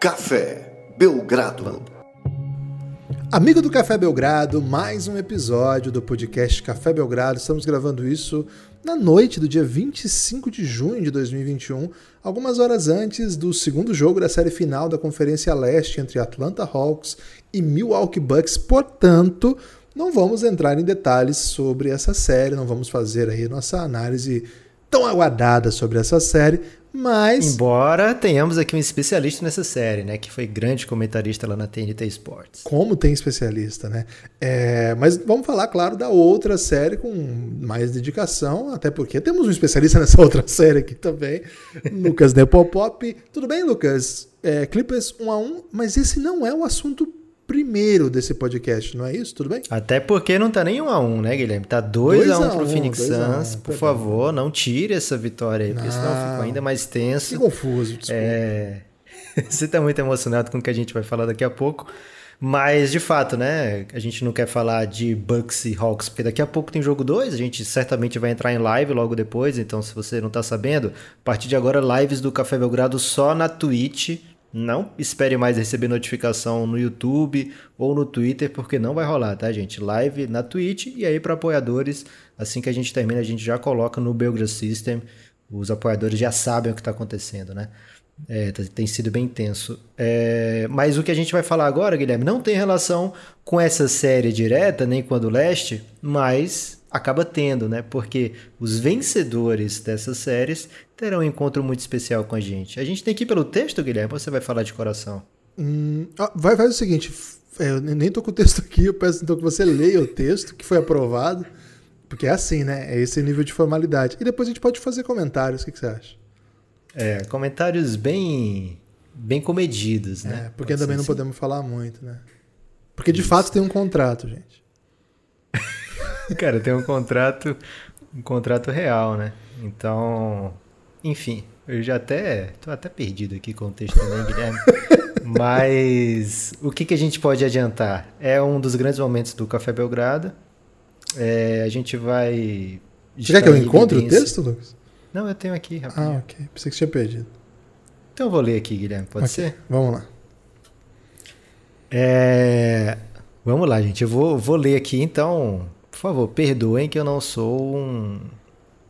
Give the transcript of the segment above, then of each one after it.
Café Belgrado. Amigo do Café Belgrado, mais um episódio do podcast Café Belgrado. Estamos gravando isso na noite do dia 25 de junho de 2021, algumas horas antes do segundo jogo da série final da Conferência Leste entre Atlanta Hawks e Milwaukee Bucks. Portanto, não vamos entrar em detalhes sobre essa série, não vamos fazer aí nossa análise tão aguardada sobre essa série, mas. Embora tenhamos aqui um especialista nessa série, né? Que foi grande comentarista lá na TNT Sports. Como tem especialista, né? É, mas vamos falar, claro, da outra série com mais dedicação, até porque temos um especialista nessa outra série aqui também, Lucas Nepopop. Tudo bem, Lucas? É, Clippers 1 a 1 mas esse não é o assunto primeiro desse podcast, não é isso? Tudo bem? Até porque não tá nem 1 a 1 né, Guilherme? Tá 2 a 1 pro um, Phoenix Suns. Por favor, não tire essa vitória aí, porque não. senão fica ainda mais tenso. Que confuso, desculpa. É... Você tá muito emocionado com o que a gente vai falar daqui a pouco. Mas, de fato, né? A gente não quer falar de Bucks e Hawks, porque daqui a pouco tem jogo 2. A gente certamente vai entrar em live logo depois. Então, se você não tá sabendo, a partir de agora, lives do Café Belgrado só na Twitch. Não espere mais receber notificação no YouTube ou no Twitter, porque não vai rolar, tá, gente? Live na Twitch e aí para apoiadores, assim que a gente termina, a gente já coloca no Belgrade System. Os apoiadores já sabem o que está acontecendo, né? É, tá, tem sido bem intenso. É, mas o que a gente vai falar agora, Guilherme, não tem relação com essa série direta, nem com a do Leste, mas acaba tendo, né? Porque os vencedores dessas séries terão um encontro muito especial com a gente. A gente tem que ir pelo texto, Guilherme, ou você vai falar de coração? Hum, ah, vai, faz o seguinte, é, eu nem tô com o texto aqui, eu peço então que você leia o texto que foi aprovado, porque é assim, né? É esse nível de formalidade. E depois a gente pode fazer comentários, o que, que você acha? É, comentários bem bem comedidos, né? É, porque pode também não assim. podemos falar muito, né? Porque de Isso. fato tem um contrato, gente. Cara, tem um contrato, um contrato real, né? Então, enfim, eu já até tô até perdido aqui com o texto também, Guilherme. Mas o que, que a gente pode adiantar? É um dos grandes momentos do Café Belgrado. É, a gente vai. Você quer que eu encontre o texto, Lucas? Não, eu tenho aqui, rapidinho. Ah, ok. Pensei que você tinha perdido. Então eu vou ler aqui, Guilherme. Pode okay. ser? Vamos lá. É... Vamos lá, gente. Eu vou, vou ler aqui, então favor, perdoem que eu não sou um,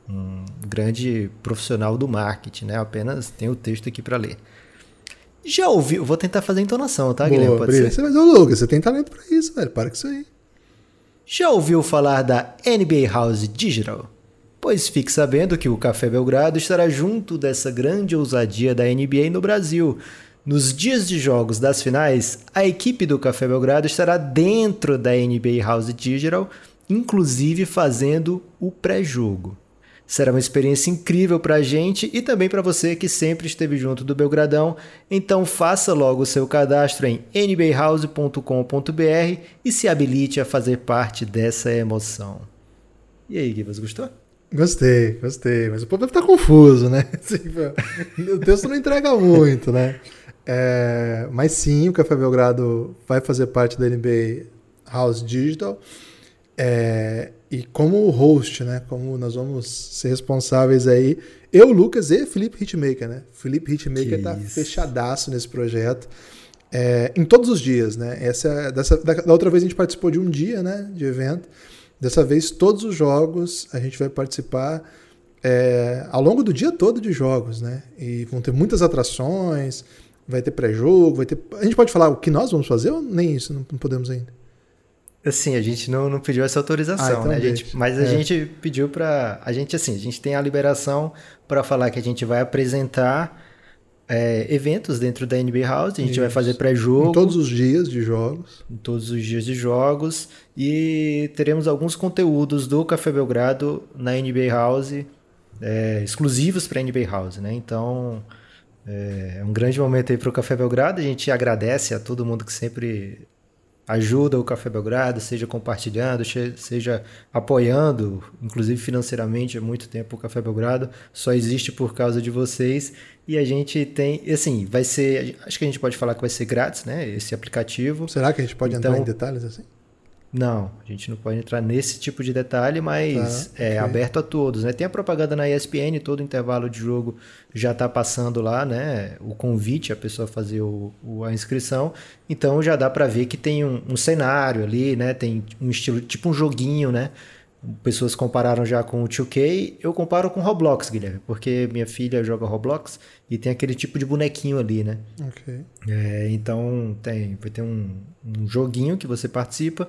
um grande profissional do marketing, né? Eu apenas tenho o texto aqui para ler. Já ouviu? Vou tentar fazer entonação, tá, Boa, Guilherme? Pode ser? Mas, ô, Lucas, você tem talento pra isso, velho. Para com isso aí. Já ouviu falar da NBA House Digital? Pois fique sabendo que o Café Belgrado estará junto dessa grande ousadia da NBA no Brasil. Nos dias de jogos das finais, a equipe do Café Belgrado estará dentro da NBA House Digital inclusive fazendo o pré-jogo. Será uma experiência incrível para a gente e também para você que sempre esteve junto do Belgradão. Então faça logo o seu cadastro em nbahouse.com.br e se habilite a fazer parte dessa emoção. E aí, Gibas, gostou? Gostei, gostei, mas o povo deve estar confuso, né? o texto não entrega muito, né? É, mas sim, o Café Belgrado vai fazer parte da NBA House Digital. É, e como host, né? Como nós vamos ser responsáveis aí, eu, Lucas e Felipe Hitmaker, né? Felipe Hitmaker que tá isso. fechadaço nesse projeto. É, em todos os dias, né? Essa, dessa, da, da, outra vez a gente participou de um dia, né? De evento. Dessa vez, todos os jogos a gente vai participar é, ao longo do dia todo de jogos, né? E vão ter muitas atrações, vai ter pré-jogo, vai ter. A gente pode falar o que nós vamos fazer ou nem isso? Não, não podemos ainda. Assim, a gente não, não pediu essa autorização, ah, então né? A gente, mas a é. gente pediu para a gente assim, a gente tem a liberação para falar que a gente vai apresentar é, eventos dentro da NBA House, a gente Isso. vai fazer pré-jogo. Em todos os dias de jogos. Em todos os dias de jogos. E teremos alguns conteúdos do Café Belgrado na NBA House, é, exclusivos para a NBA House, né? Então, é, é um grande momento aí para o Café Belgrado. A gente agradece a todo mundo que sempre ajuda o Café Belgrado, seja compartilhando, seja apoiando, inclusive financeiramente há muito tempo o Café Belgrado, só existe por causa de vocês e a gente tem, assim, vai ser, acho que a gente pode falar que vai ser grátis, né, esse aplicativo. Será que a gente pode então, entrar em detalhes assim? Não, a gente não pode entrar nesse tipo de detalhe, mas tá, é okay. aberto a todos, né? Tem a propaganda na ESPN, todo intervalo de jogo já está passando lá, né? O convite a pessoa fazer o, o a inscrição, então já dá para ver que tem um, um, cenário ali, né? Tem um estilo tipo um joguinho, né? Pessoas compararam já com o 2K, eu comparo com Roblox, Guilherme, porque minha filha joga Roblox e tem aquele tipo de bonequinho ali, né? Ok. É, então tem, vai ter um, um joguinho que você participa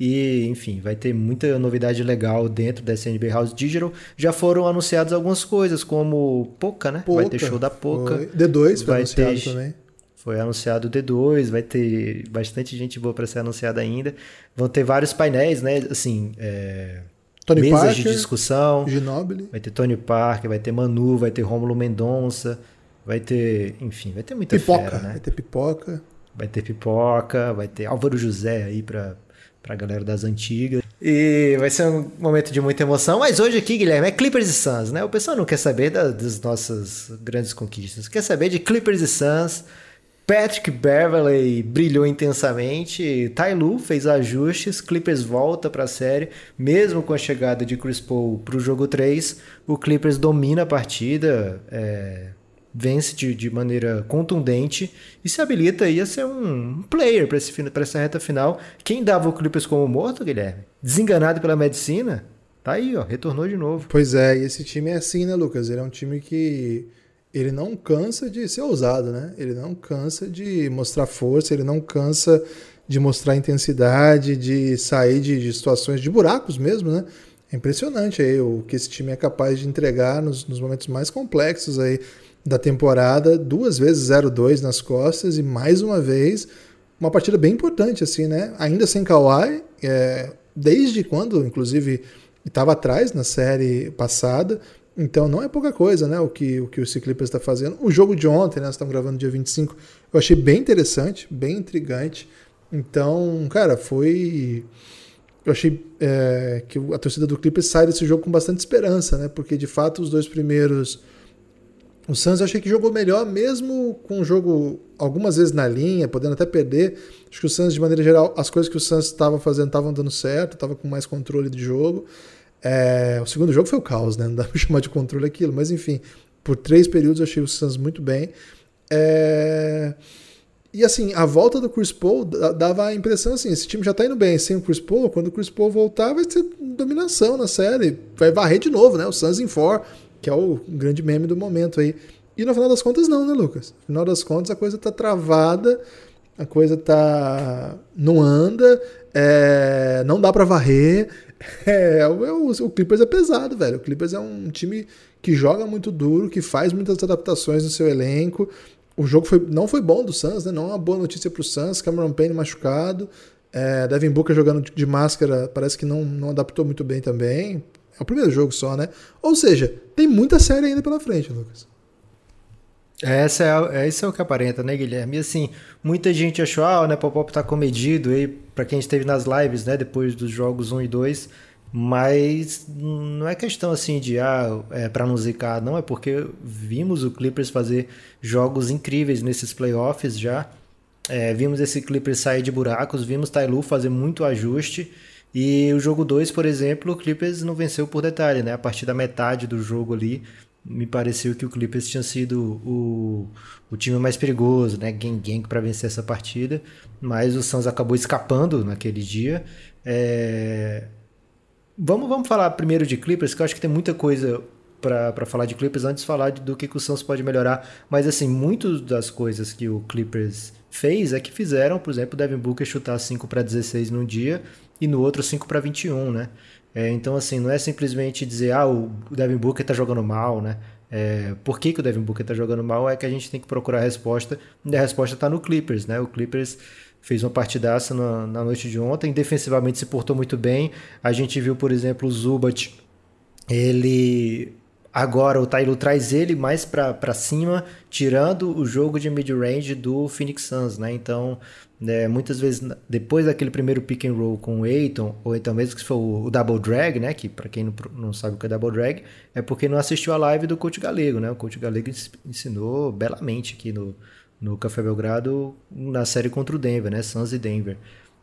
e, enfim, vai ter muita novidade legal dentro da SNB House Digital. Já foram anunciadas algumas coisas, como Poca, né? Poca, vai ter show da Poca. Foi. D2 foi vai anunciado ter... também. Foi anunciado o D2, vai ter bastante gente boa para ser anunciada ainda. Vão ter vários painéis, né? Assim, é... Tony mesas Parker, de discussão. Ginobili. Vai ter Tony Parker, vai ter Manu, vai ter Rômulo Mendonça, vai ter, enfim, vai ter muita pipoca, fera, né? Vai ter pipoca. Vai ter pipoca, vai ter Álvaro José aí para pra galera das antigas. E vai ser um momento de muita emoção. Mas hoje aqui, Guilherme, é Clippers e Suns, né? O pessoal não quer saber da, das nossas grandes conquistas. Quer saber de Clippers e Suns. Patrick Beverley brilhou intensamente. Ty fez ajustes. Clippers volta para a série. Mesmo com a chegada de Chris Paul para o jogo 3, o Clippers domina a partida. É vence de, de maneira contundente e se habilita aí a ser um player para essa reta final. Quem dava o Clippers como morto, Guilherme? Desenganado pela medicina? Tá aí, ó, retornou de novo. Pois é, e esse time é assim, né, Lucas? Ele é um time que ele não cansa de ser ousado, né? Ele não cansa de mostrar força, ele não cansa de mostrar intensidade, de sair de, de situações de buracos mesmo, né? É impressionante aí o que esse time é capaz de entregar nos, nos momentos mais complexos aí da temporada, duas vezes 0-2 nas costas e mais uma vez uma partida bem importante, assim, né? Ainda sem Kawhi, é, desde quando, inclusive, estava atrás na série passada. Então não é pouca coisa, né? O que o, que o Clippers está fazendo. O jogo de ontem, né? Nós estamos gravando dia 25, eu achei bem interessante, bem intrigante. Então, cara, foi. Eu achei é, que a torcida do Clippers sai desse jogo com bastante esperança, né? Porque de fato os dois primeiros o Suns eu achei que jogou melhor, mesmo com o jogo algumas vezes na linha, podendo até perder. Acho que o Suns, de maneira geral, as coisas que o Suns estava fazendo estavam dando certo, estava com mais controle de jogo. É, o segundo jogo foi o caos, né? Não dá pra chamar de controle aquilo, mas enfim, por três períodos eu achei o Suns muito bem. É... E assim, a volta do Chris Paul dava a impressão assim: esse time já tá indo bem sem o Chris Paul, quando o Chris Paul voltar, vai ser dominação na série, vai varrer de novo, né? O Suns em for, que é o grande meme do momento aí. E no final das contas, não, né, Lucas? No final das contas, a coisa tá travada, a coisa tá. não anda, é... não dá para varrer. É, o, o Clippers é pesado, velho. O Clippers é um time que joga muito duro, que faz muitas adaptações no seu elenco. O jogo foi, não foi bom do Suns, né? Não é uma boa notícia pro Suns. Cameron Payne machucado. É, Devin Booker jogando de máscara, parece que não, não adaptou muito bem também. É o primeiro jogo só, né? Ou seja, tem muita série ainda pela frente, Lucas. Essa é, esse é o que aparenta, né, Guilherme? E assim, muita gente achou, ah, o Nepopop tá comedido aí, pra quem esteve nas lives, né, depois dos jogos 1 e 2, mas não é questão assim de, ah, é pra não zicar, não, é porque vimos o Clippers fazer jogos incríveis nesses playoffs já, é, vimos esse Clippers sair de buracos, vimos Tailu fazer muito ajuste, e o jogo 2, por exemplo, o Clippers não venceu por detalhe, né? A partir da metade do jogo ali, me pareceu que o Clippers tinha sido o, o time mais perigoso, né? Gang Gang para vencer essa partida, mas o Suns acabou escapando naquele dia. É... Vamos, vamos falar primeiro de Clippers, que eu acho que tem muita coisa para falar de Clippers antes de falar do que, que o Suns pode melhorar. Mas assim, muitas das coisas que o Clippers fez é que fizeram, por exemplo, o Devin Booker chutar 5 para 16 num dia e no outro 5 para 21, né? É, então, assim, não é simplesmente dizer, ah, o Devin Booker tá jogando mal, né? É, por que, que o Devin Booker tá jogando mal? É que a gente tem que procurar a resposta, e a resposta tá no Clippers, né? O Clippers fez uma partidaça na, na noite de ontem, defensivamente se portou muito bem. A gente viu, por exemplo, o Zubat, ele Agora o Tailu traz ele mais para cima, tirando o jogo de mid-range do Phoenix Suns, né? Então, né, muitas vezes, depois daquele primeiro pick and roll com o Aiton, ou então mesmo que for o, o double drag, né? Que para quem não, não sabe o que é double drag, é porque não assistiu a live do Coach Galego, né? O Coach Galego ensinou belamente aqui no, no Café Belgrado na série contra o Denver, né? Suns e Denver.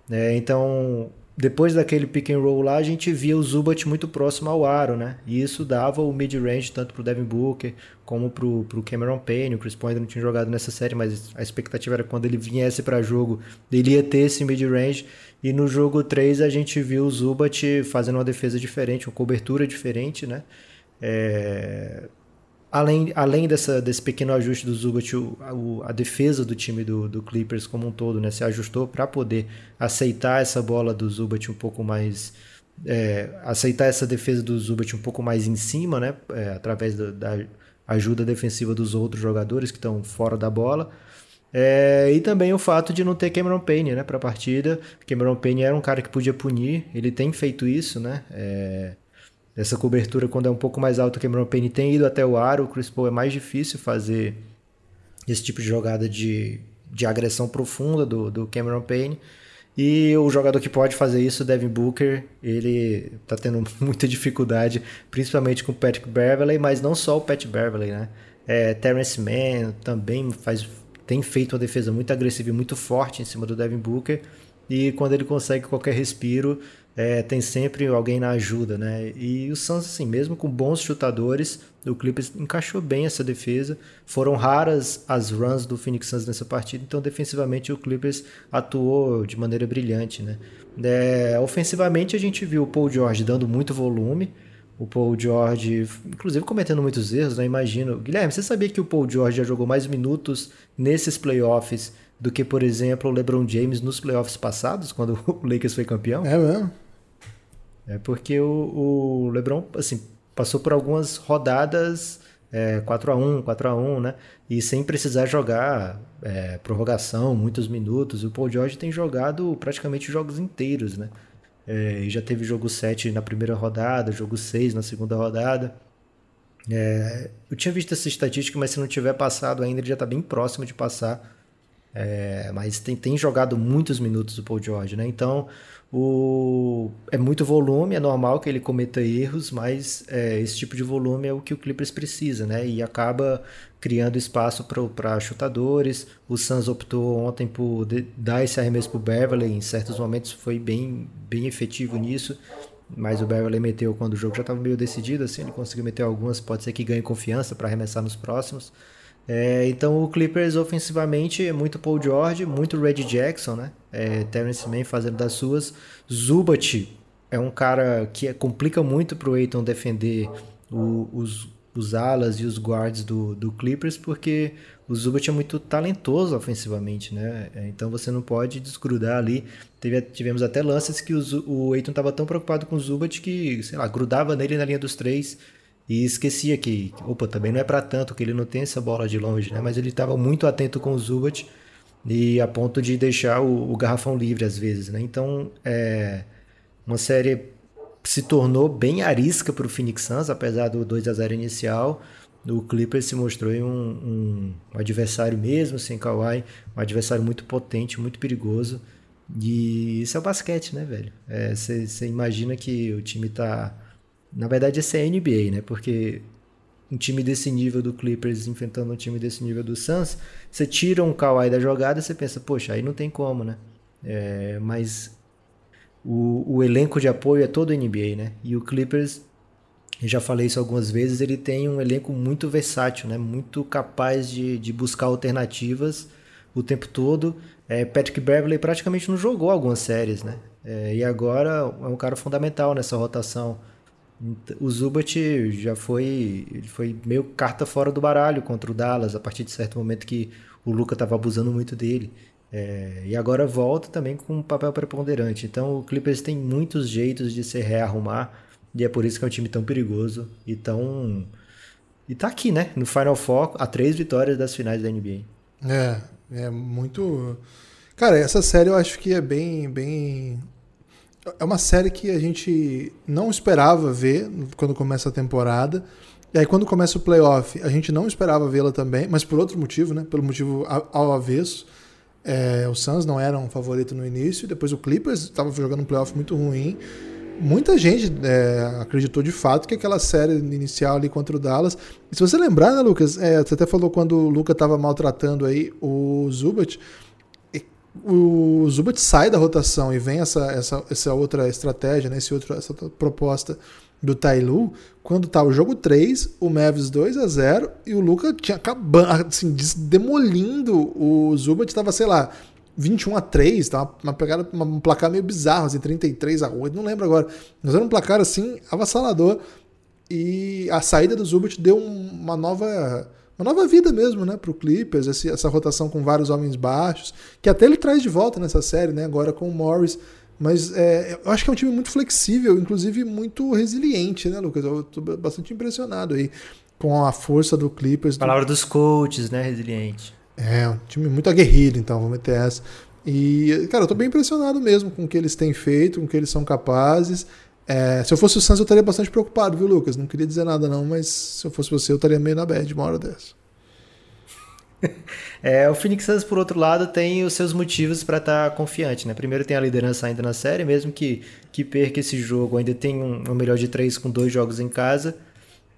É, então, depois daquele pick and roll lá, a gente via o Zubat muito próximo ao aro, né? E isso dava o mid-range tanto pro Devin Booker como pro, pro Cameron Payne. O Chris Paul ainda não tinha jogado nessa série, mas a expectativa era quando ele viesse para jogo, ele ia ter esse mid-range. E no jogo 3 a gente viu o Zubat fazendo uma defesa diferente, uma cobertura diferente, né? É... Além, além dessa, desse pequeno ajuste do Zubat, o, a, a, defesa do time do, do, Clippers como um todo né, se ajustou para poder aceitar essa bola do Zubat um pouco mais. É, aceitar essa defesa do Zubat um pouco mais em cima, né, é, através da, da, ajuda defensiva dos outros jogadores que estão fora da bola. É, e também o fato de não ter Cameron Payne né, para a partida. Cameron Payne era um cara que podia punir, ele tem feito isso, né? Essa cobertura, quando é um pouco mais alto, o Cameron Payne tem ido até o aro, o Chris Paul é mais difícil fazer esse tipo de jogada de, de agressão profunda do, do Cameron Payne. E o jogador que pode fazer isso, Devin Booker, ele tá tendo muita dificuldade, principalmente com o Patrick Beverley, mas não só o Pat Beverley, né? É, Terrence Mann também faz, tem feito uma defesa muito agressiva e muito forte em cima do Devin Booker. E quando ele consegue qualquer respiro, é, tem sempre alguém na ajuda, né? E o Suns, assim, mesmo com bons chutadores, o Clippers encaixou bem essa defesa. Foram raras as runs do Phoenix Suns nessa partida, então defensivamente o Clippers atuou de maneira brilhante, né? É, ofensivamente a gente viu o Paul George dando muito volume, o Paul George, inclusive cometendo muitos erros, né? Imagino. Guilherme, você sabia que o Paul George já jogou mais minutos nesses playoffs do que, por exemplo, o LeBron James nos playoffs passados, quando o Lakers foi campeão? É mesmo? É porque o, o LeBron, assim, passou por algumas rodadas é, 4 a 1 4 a 1 né? E sem precisar jogar é, prorrogação, muitos minutos. O Paul George tem jogado praticamente jogos inteiros, né? É, e já teve jogo 7 na primeira rodada, jogo 6 na segunda rodada. É, eu tinha visto essa estatística, mas se não tiver passado ainda, ele já está bem próximo de passar. É, mas tem, tem jogado muitos minutos o Paul George, né? Então, o, é muito volume, é normal que ele cometa erros, mas é, esse tipo de volume é o que o Clippers precisa, né? E acaba criando espaço para chutadores. O Suns optou ontem por de, dar esse arremesso para o Beverly, em certos momentos foi bem, bem efetivo nisso. Mas o Beverly meteu quando o jogo já estava meio decidido, assim, ele conseguiu meter algumas, pode ser que ganhe confiança para arremessar nos próximos. É, então o Clippers ofensivamente é muito Paul George, muito Reggie Jackson, né? É, Terrence Mann fazendo das suas. Zubat é um cara que é, complica muito para o Aiton defender o, os, os alas e os guards do, do Clippers, porque o Zubat é muito talentoso ofensivamente, né? É, então você não pode desgrudar ali. Teve, tivemos até lances que o, o Aiton estava tão preocupado com o Zubat que, sei lá, grudava nele na linha dos três e esquecia que, opa, também não é para tanto, que ele não tem essa bola de longe, né? Mas ele estava muito atento com o Zubat e a ponto de deixar o, o garrafão livre às vezes, né? Então, é uma série se tornou bem arisca para o Phoenix Suns, apesar do 2 a 0 inicial. O Clippers se mostrou um, um, um adversário mesmo, sem Kawhi, um adversário muito potente, muito perigoso. E isso é o basquete, né, velho? Você é, imagina que o time está na verdade, esse é NBA, né? Porque um time desse nível do Clippers enfrentando um time desse nível do Suns, você tira um Kawhi da jogada você pensa, poxa, aí não tem como, né? É, mas o, o, elenco de apoio é todo NBA, né? E o Clippers, já falei isso algumas vezes, ele tem um elenco muito versátil, né? Muito capaz de, de buscar alternativas o tempo todo. É, Patrick Beverley praticamente não jogou algumas séries, né? É, e agora é um cara fundamental nessa rotação o Zubat já foi, ele foi meio carta fora do baralho contra o Dallas a partir de certo momento que o Luca estava abusando muito dele. É, e agora volta também com um papel preponderante. Então o Clippers tem muitos jeitos de se rearrumar e é por isso que é um time tão perigoso e tão e tá aqui, né? No Final Four, a três vitórias das finais da NBA. É, é muito. Cara, essa série eu acho que é bem, bem é uma série que a gente não esperava ver quando começa a temporada. E aí, quando começa o playoff, a gente não esperava vê-la também, mas por outro motivo, né? Pelo motivo ao avesso. É, o Suns não era um favorito no início, depois o Clippers estava jogando um playoff muito ruim. Muita gente é, acreditou de fato que aquela série inicial ali contra o Dallas. E se você lembrar, né, Lucas? É, você até falou quando o Luca estava maltratando aí o Zubat o Zubat sai da rotação e vem essa, essa, essa outra estratégia, né, esse outro, essa proposta do Tailu, quando tá o jogo 3, o Mavis 2 a 0 e o Luca tinha acabando, assim, demolindo o Zubat, tava, sei lá, 21 a 3, tá uma pegada, uma, um placar meio bizarro, assim, 33 a 8, não lembro agora. Mas era um placar assim avassalador e a saída do Zubat deu uma nova uma nova vida mesmo, né, pro Clippers, esse, essa rotação com vários homens baixos, que até ele traz de volta nessa série, né, agora com o Morris. Mas é, eu acho que é um time muito flexível, inclusive muito resiliente, né, Lucas? Eu tô bastante impressionado aí com a força do Clippers. Palavra dos coaches, né, resiliente. É, um time muito aguerrido, então, vamos meter essa. E, cara, eu tô bem impressionado mesmo com o que eles têm feito, com o que eles são capazes. É, se eu fosse o Suns, eu estaria bastante preocupado, viu, Lucas? Não queria dizer nada, não, mas se eu fosse você, eu estaria meio na bad uma hora dessa. É, o Phoenix Suns, por outro lado, tem os seus motivos para estar tá confiante, né? Primeiro tem a liderança ainda na série, mesmo que, que perca esse jogo, ainda tem um, um melhor de três com dois jogos em casa.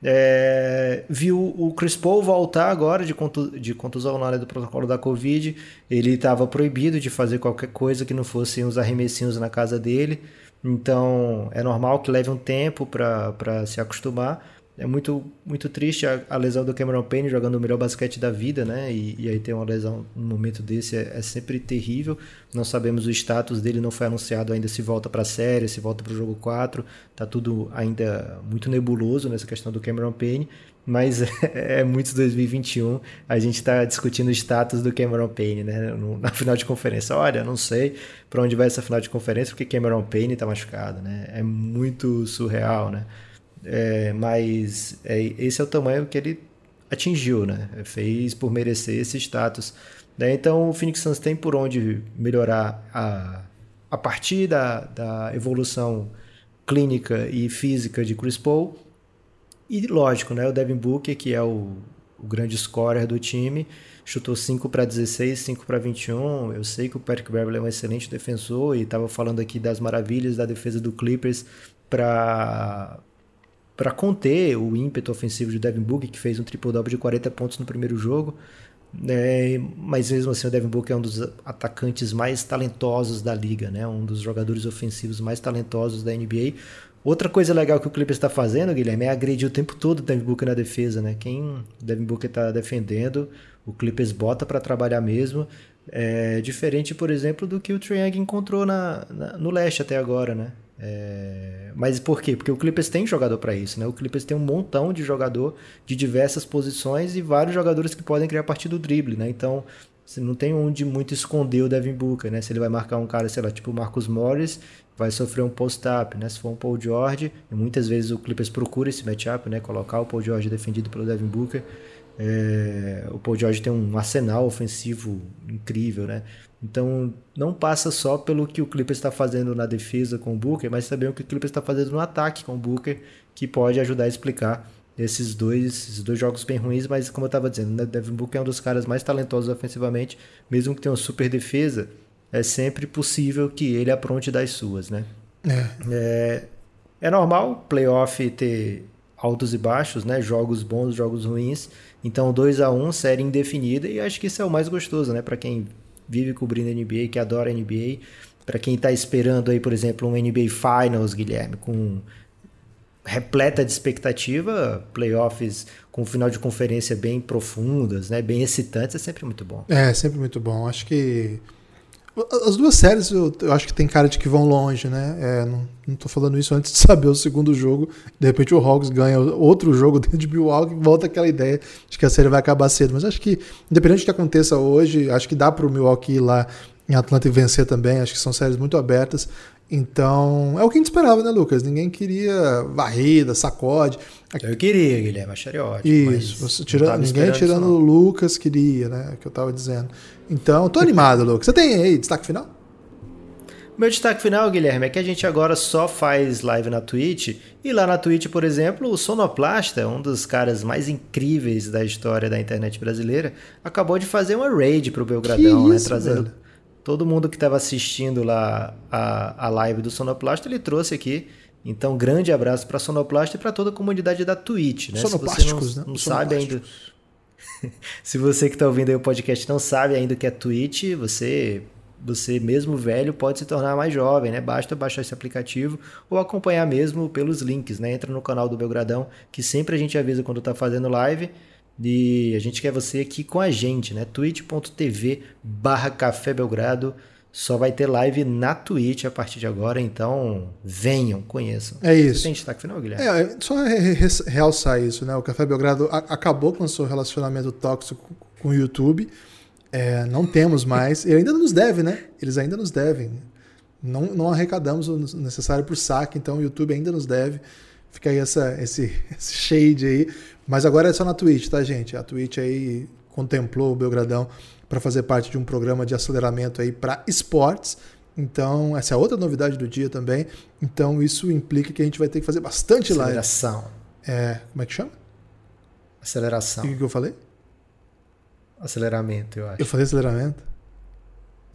É, viu o Chris Paul voltar agora de, contu de contusão na área do protocolo da Covid. Ele estava proibido de fazer qualquer coisa que não fosse uns arremessinhos na casa dele. Então é normal que leve um tempo para se acostumar. É muito, muito triste a, a, lesão do Cameron Payne jogando o melhor basquete da vida, né? E, e aí ter uma lesão num momento desse é, é, sempre terrível. Não sabemos o status dele, não foi anunciado ainda se volta para a série, se volta para o jogo 4. Tá tudo ainda muito nebuloso nessa questão do Cameron Payne mas é, é muito 2021 a gente está discutindo o status do Cameron Payne, né? Na final de conferência. Olha, não sei para onde vai essa final de conferência porque Cameron Payne está machucado, né? É muito surreal, né? É, mas é, esse é o tamanho que ele atingiu, né? Fez por merecer esse status. Né? Então o Phoenix Suns tem por onde melhorar a, a partir da, da evolução clínica e física de Chris Paul e lógico, né, o Devin Booker, que é o, o grande scorer do time, chutou 5 para 16, 5 para 21. Eu sei que o Patrick Beverly é um excelente defensor e estava falando aqui das maravilhas da defesa do Clippers para para conter o ímpeto ofensivo de Devin Booker, que fez um triple-double de 40 pontos no primeiro jogo. É, mas mesmo assim, o Devin Booker é um dos atacantes mais talentosos da liga, né? um dos jogadores ofensivos mais talentosos da NBA. Outra coisa legal que o Clippers está fazendo, Guilherme, é agredir o tempo todo o Devin Booker na defesa, né? Quem o Devin Booker está defendendo, o Clippers bota para trabalhar mesmo. É diferente, por exemplo, do que o Triang encontrou na, na, no leste até agora, né? É... Mas por quê? Porque o Clippers tem jogador para isso, né? O Clippers tem um montão de jogador de diversas posições e vários jogadores que podem criar a partir do drible, né? Então, você não tem onde muito esconder o Devin Booker, né? Se ele vai marcar um cara, sei lá, tipo o Marcus Morris, vai sofrer um post-up, né? Se for um Paul George, e muitas vezes o Clippers procura esse matchup, né? Colocar o Paul George defendido pelo Devin Booker. É... o Paul George tem um arsenal ofensivo incrível, né? Então não passa só pelo que o Clippers está fazendo na defesa com o Booker, mas também o que o Clippers está fazendo no ataque com o Booker, que pode ajudar a explicar esses dois, esses dois jogos bem ruins, mas como eu estava dizendo, né, Devin Booker é um dos caras mais talentosos ofensivamente, mesmo que tenha uma super defesa, é sempre possível que ele apronte das suas, né? É. é, é normal playoff ter altos e baixos, né? Jogos bons, jogos ruins. Então 2 a 1 um, série indefinida e acho que isso é o mais gostoso, né? Para quem vive cobrindo NBA, que adora NBA, para quem está esperando aí, por exemplo, um NBA Finals, Guilherme, com repleta de expectativa, playoffs com final de conferência bem profundas, né, bem excitantes, é sempre muito bom. É, sempre muito bom. Acho que as duas séries eu, eu acho que tem cara de que vão longe, né? É, não, não tô falando isso antes de saber o segundo jogo. De repente o Hawks ganha outro jogo dentro de Milwaukee e volta aquela ideia de que a série vai acabar cedo. Mas acho que, independente do que aconteça hoje, acho que dá para o Milwaukee ir lá em Atlanta e vencer também. Acho que são séries muito abertas. Então, é o que a gente esperava, né, Lucas? Ninguém queria varrida, sacode. Eu queria, Guilherme, acharia ótimo. Isso, tira, ninguém tirando o Lucas queria, né? Que eu tava dizendo. Então, tô animado, Lucas. Você tem aí destaque final? Meu destaque final, Guilherme, é que a gente agora só faz live na Twitch. E lá na Twitch, por exemplo, o Sonoplasta, um dos caras mais incríveis da história da internet brasileira, acabou de fazer uma raid pro Belgradão, né? isso, né? Trazendo. Velho? todo mundo que estava assistindo lá a, a live do Sonoplasta, ele trouxe aqui. Então, grande abraço para Sonoplasta e para toda a comunidade da Twitch. Né? Sonoplásticos, Se você não, não né? sabe ainda. Se você que está ouvindo aí o podcast não sabe ainda o que é Twitch, você você mesmo velho pode se tornar mais jovem, né? Basta baixar esse aplicativo ou acompanhar mesmo pelos links, né? Entra no canal do Belgradão, que sempre a gente avisa quando tá fazendo live. E a gente quer você aqui com a gente, né? twitch.tv barra Café Belgrado. Só vai ter live na Twitch a partir de agora, então venham, conheçam. É isso. Você tem destaque final, Guilherme? É, só realçar isso, né? O Café Belgrado acabou com o seu relacionamento tóxico com o YouTube. É, não temos mais. Ele ainda nos deve, né? Eles ainda nos devem. Não, não arrecadamos o necessário por saque, então o YouTube ainda nos deve. Fica aí essa, esse, esse shade aí. Mas agora é só na Twitch, tá, gente? A Twitch aí contemplou o Belgradão para fazer parte de um programa de aceleramento aí para esportes. Então, essa é outra novidade do dia também. Então, isso implica que a gente vai ter que fazer bastante live. Aceleração. É, como é que chama? Aceleração. O que eu falei? Aceleramento, eu acho. Eu falei aceleramento?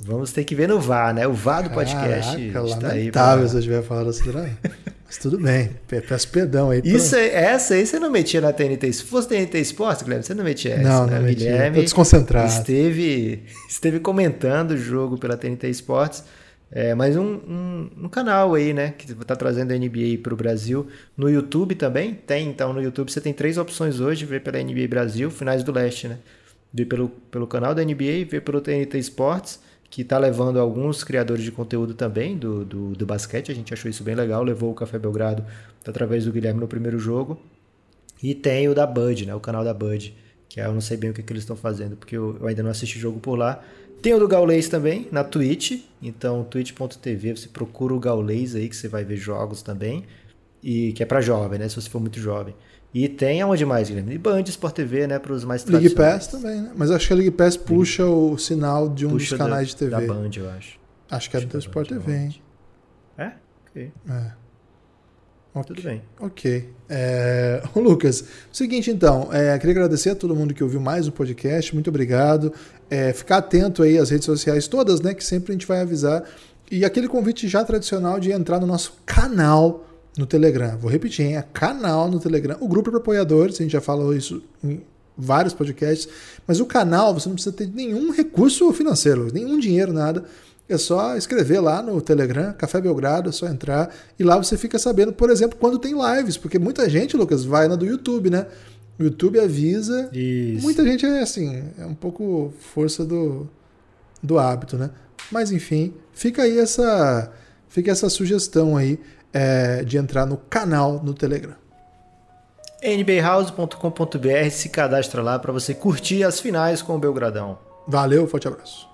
Vamos ter que ver no VAR, né? O VAR do podcast. Caraca, lamentável aí pra... se eu tiver falado aceleramento. Mas tudo bem, peço perdão aí. Isso, é, essa aí você não metia na TNT. Se fosse TNT Esportes, Guilherme, você não metia essa. Não, né? não metia. Guilherme desconcentrado. Esteve, esteve comentando o jogo pela TNT Esportes. É, mas um, um, um, canal aí, né, que está trazendo a NBA para o Brasil. No YouTube também tem, então no YouTube você tem três opções hoje, ver pela NBA Brasil, finais do leste, né? Ver pelo, pelo canal da NBA, ver pelo TNT Esportes, que está levando alguns criadores de conteúdo também do, do, do, basquete, a gente achou isso bem legal, levou o Café Belgrado através do Guilherme no primeiro jogo. E tem o da Bud, né, o canal da Bud, que eu não sei bem o que, que eles estão fazendo, porque eu, eu ainda não assisti jogo por lá. Tem o do Gaulês também, na Twitch. Então, twitch.tv, você procura o Gaulês aí, que você vai ver jogos também. E que é para jovem, né? Se você for muito jovem. E tem aonde mais, Guilherme? E Band, Sport TV, né? Para os mais League Pass também, né? Mas acho que a League Pass puxa o sinal de um puxa dos canais da, de TV. Da Band, eu acho. Acho que é do Sport TV, hein? É? Ok. É. Okay. Tudo bem. Ok. É... Lucas, seguinte então, é, queria agradecer a todo mundo que ouviu mais o podcast, muito obrigado. É, ficar atento aí às redes sociais todas, né? Que sempre a gente vai avisar. E aquele convite já tradicional de entrar no nosso canal no Telegram. Vou repetir, hein? É canal no Telegram. O grupo é para apoiadores, a gente já falou isso em vários podcasts, mas o canal você não precisa ter nenhum recurso financeiro, nenhum dinheiro, nada é só escrever lá no Telegram, Café Belgrado, é só entrar e lá você fica sabendo, por exemplo, quando tem lives, porque muita gente, Lucas, vai na do YouTube, né? O YouTube avisa. Isso. Muita gente é assim, é um pouco força do, do hábito, né? Mas enfim, fica aí essa, fica essa sugestão aí é, de entrar no canal no Telegram nbhouse.com.br se cadastra lá para você curtir as finais com o Belgradão. Valeu, forte abraço.